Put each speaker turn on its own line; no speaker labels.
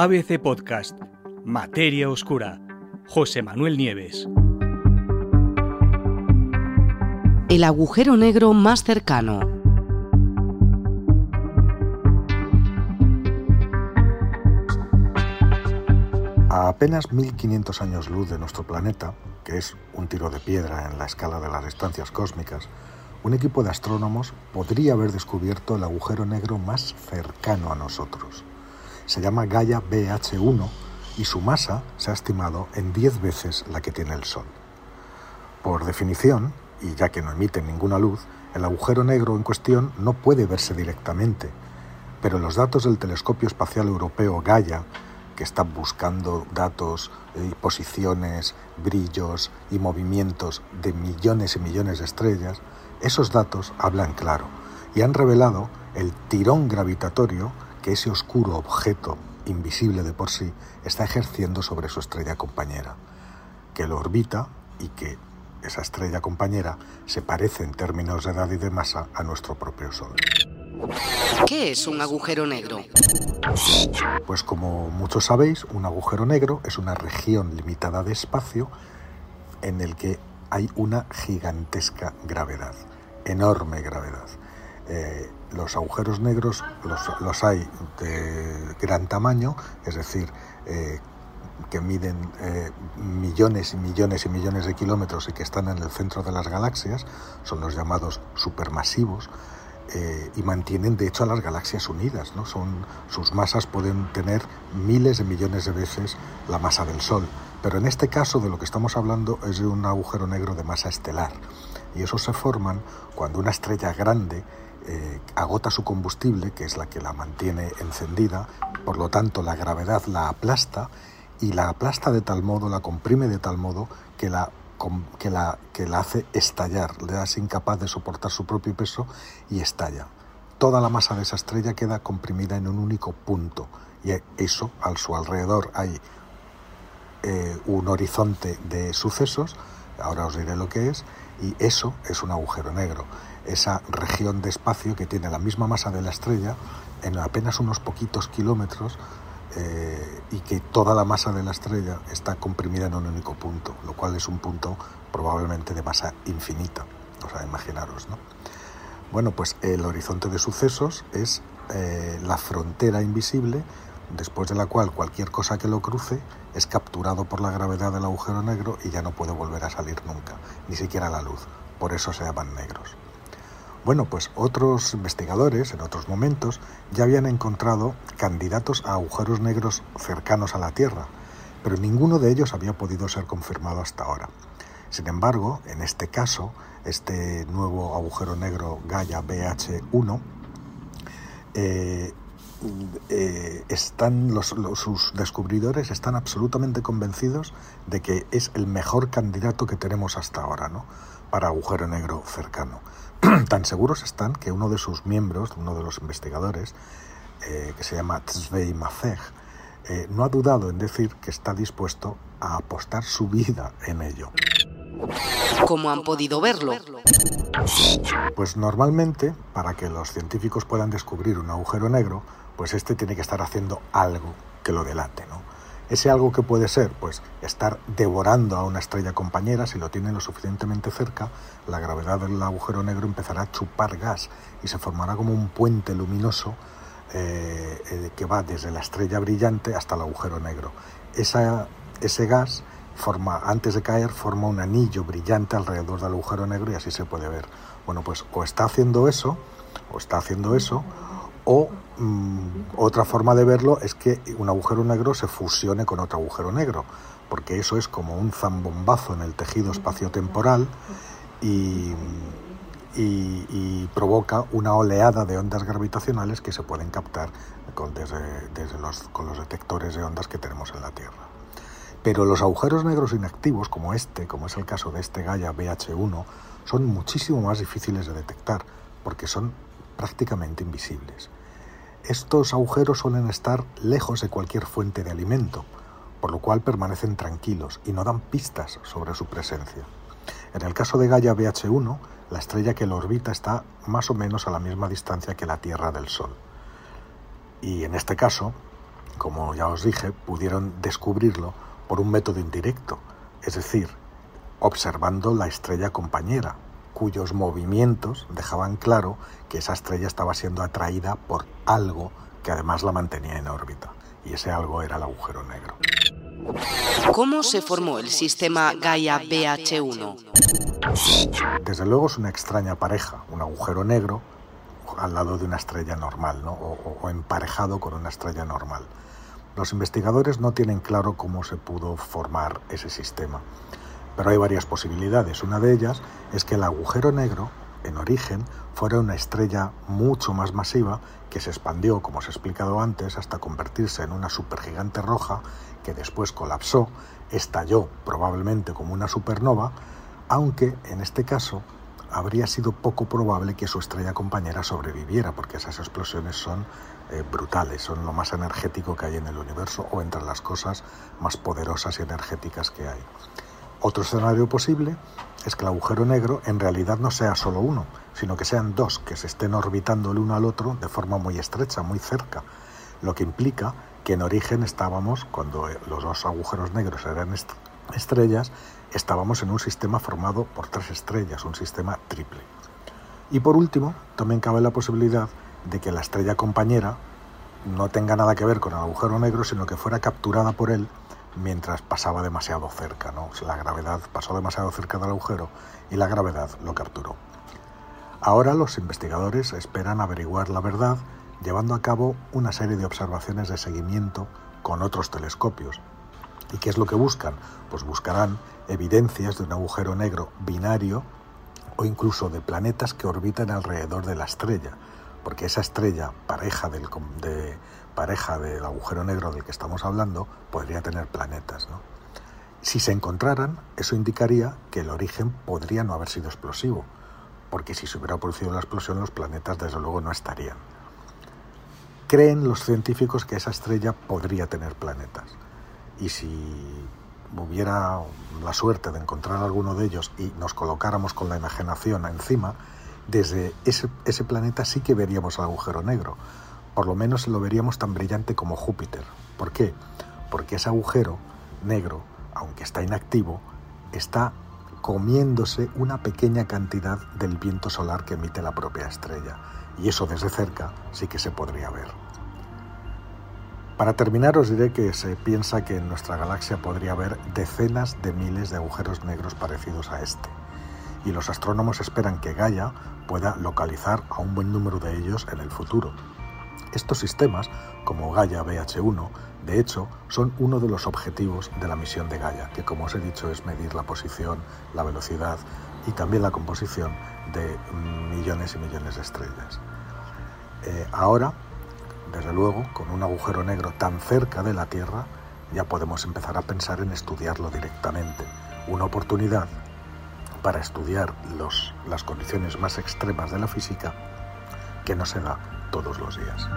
ABC Podcast, Materia Oscura, José Manuel Nieves.
El agujero negro más cercano.
A apenas 1500 años luz de nuestro planeta, que es un tiro de piedra en la escala de las distancias cósmicas, un equipo de astrónomos podría haber descubierto el agujero negro más cercano a nosotros. Se llama Gaia BH1 y su masa se ha estimado en 10 veces la que tiene el Sol. Por definición, y ya que no emite ninguna luz, el agujero negro en cuestión no puede verse directamente, pero los datos del telescopio espacial europeo Gaia, que está buscando datos y posiciones, brillos y movimientos de millones y millones de estrellas, esos datos hablan claro y han revelado el tirón gravitatorio que ese oscuro objeto invisible de por sí está ejerciendo sobre su estrella compañera, que lo orbita y que esa estrella compañera se parece en términos de edad y de masa a nuestro propio Sol.
¿Qué es un agujero negro?
Pues como muchos sabéis, un agujero negro es una región limitada de espacio en el que hay una gigantesca gravedad, enorme gravedad. Eh, los agujeros negros los, hay de gran tamaño, es decir, eh, que miden eh, millones y millones y millones de kilómetros y que están en el centro de las galaxias, son los llamados supermasivos, y mantienen de hecho a las galaxias unidas. ¿no? Son, sus masas pueden tener miles de millones de veces la masa del Sol. Pero en este caso de lo que estamos hablando es de un agujero negro de masa estelar. Y esos se forman cuando una estrella grande eh, agota su combustible, que es la que la mantiene encendida, por lo tanto la gravedad la aplasta y la aplasta de tal modo, la comprime de tal modo que la, que la, que la hace estallar, le hace incapaz de soportar su propio peso y estalla. Toda la masa de esa estrella queda comprimida en un único punto y eso, a su alrededor hay eh, un horizonte de sucesos, ahora os diré lo que es, y eso es un agujero negro, esa región de espacio que tiene la misma masa de la estrella en apenas unos poquitos kilómetros eh, y que toda la masa de la estrella está comprimida en un único punto, lo cual es un punto probablemente de masa infinita, o sea, imaginaros, ¿no? Bueno, pues el horizonte de sucesos es eh, la frontera invisible después de la cual cualquier cosa que lo cruce es capturado por la gravedad del agujero negro y ya no puede volver a salir nunca, ni siquiera la luz. Por eso se llaman negros. Bueno, pues otros investigadores en otros momentos ya habían encontrado candidatos a agujeros negros cercanos a la Tierra, pero ninguno de ellos había podido ser confirmado hasta ahora. Sin embargo, en este caso, este nuevo agujero negro Gaia BH1 eh, eh, están sus descubridores están absolutamente convencidos de que es el mejor candidato que tenemos hasta ahora ¿no? Para agujero negro cercano. Tan seguros están que uno de sus miembros, uno de los investigadores, eh, que se llama Tzvei Mafej, eh, no ha dudado en decir que está dispuesto a apostar su vida en ello.
¿Cómo han podido verlo?
Pues normalmente, para que los científicos puedan descubrir un agujero negro, pues este tiene que estar haciendo algo que lo delate, ¿no? Ese algo que puede ser, pues, estar devorando a una estrella compañera, si lo tiene lo suficientemente cerca, la gravedad del agujero negro empezará a chupar gas y se formará como un puente luminoso eh, eh, que va desde la estrella brillante hasta el agujero negro. Esa, ese gas forma, antes de caer, forma un anillo brillante alrededor del agujero negro y así se puede ver. Bueno, pues o está haciendo eso, o está haciendo eso, o mm, otra forma de verlo es que un agujero negro se fusione con otro agujero negro, porque eso es como un zambombazo en el tejido espaciotemporal y, y, provoca una oleada de ondas gravitacionales que se pueden captar con, desde, los, con los detectores de ondas que tenemos en la Tierra. Pero los agujeros negros inactivos, como este, como es el caso de este Gaia BH1, son muchísimo más difíciles de detectar porque son prácticamente invisibles. Estos agujeros suelen estar lejos de cualquier fuente de alimento, por lo cual permanecen tranquilos y no dan pistas sobre su presencia. En el caso de Gaia BH1, la estrella que lo orbita está más o menos a la misma distancia que la Tierra del Sol. Y en este caso, como ya os dije, pudieron descubrirlo por un método indirecto, es decir, observando la estrella compañera, cuyos movimientos dejaban claro que esa estrella estaba siendo atraída por algo que además la mantenía en órbita, y ese algo era el agujero negro.
¿Cómo se formó el sistema Gaia BH1?
Desde luego es una extraña pareja, un agujero negro al lado de una estrella normal, ¿no? o, o emparejado con una estrella normal. Los investigadores no tienen claro cómo se pudo formar ese sistema, pero hay varias posibilidades. Una de ellas es que el agujero negro, en origen, fuera una estrella mucho más masiva que se expandió, como os he explicado antes, hasta convertirse en una supergigante roja que después colapsó, estalló probablemente como una supernova, aunque en este caso habría sido poco probable que su estrella compañera sobreviviera, porque esas explosiones son eh, brutales, son lo más energético que hay en el universo o entre las cosas más poderosas y energéticas que hay. Otro escenario posible es que el agujero negro en realidad no sea solo uno, sino que sean dos que se estén orbitando el uno al otro de forma muy estrecha, muy cerca, lo que implica que en origen estábamos, cuando eh, los dos agujeros negros eran estrellas, estábamos en un sistema formado por tres estrellas, un sistema triple. Y por último, también cabe la posibilidad de que la estrella compañera no tenga nada que ver con el agujero negro, sino que fuera capturada por él mientras pasaba demasiado cerca. ¿no? La gravedad pasó demasiado cerca del agujero y la gravedad lo capturó. Ahora los investigadores esperan averiguar la verdad llevando a cabo una serie de observaciones de seguimiento con otros telescopios. ¿Y qué es lo que buscan? Pues buscarán evidencias de un agujero negro binario o incluso de planetas que orbitan alrededor de la estrella, porque esa estrella, pareja del, de, pareja del agujero negro del que estamos hablando, podría tener planetas. ¿no? Si se encontraran, eso indicaría que el origen podría no haber sido explosivo, porque si se hubiera producido la explosión los planetas desde luego no estarían. Creen los científicos que esa estrella podría tener planetas. Y si hubiera la suerte de encontrar alguno de ellos y nos colocáramos con la imaginación encima, desde ese, ese planeta sí que veríamos el agujero negro. Por lo menos lo veríamos tan brillante como Júpiter. ¿Por qué? Porque ese agujero negro, aunque está inactivo, está comiéndose una pequeña cantidad del viento solar que emite la propia estrella. Y eso desde cerca sí que se podría ver. Para terminar os diré que se piensa que en nuestra galaxia podría haber decenas de miles de agujeros negros parecidos a este, y los astrónomos esperan que Gaia pueda localizar a un buen número de ellos en el futuro. Estos sistemas, como Gaia BH1, de hecho, son uno de los objetivos de la misión de Gaia, que como os he dicho es medir la posición, la velocidad y también la composición de millones y millones de estrellas. Eh, ahora desde luego, con un agujero negro tan cerca de la Tierra, ya podemos empezar a pensar en estudiarlo directamente. Una oportunidad para estudiar las condiciones más extremas de la física que no se da todos los días.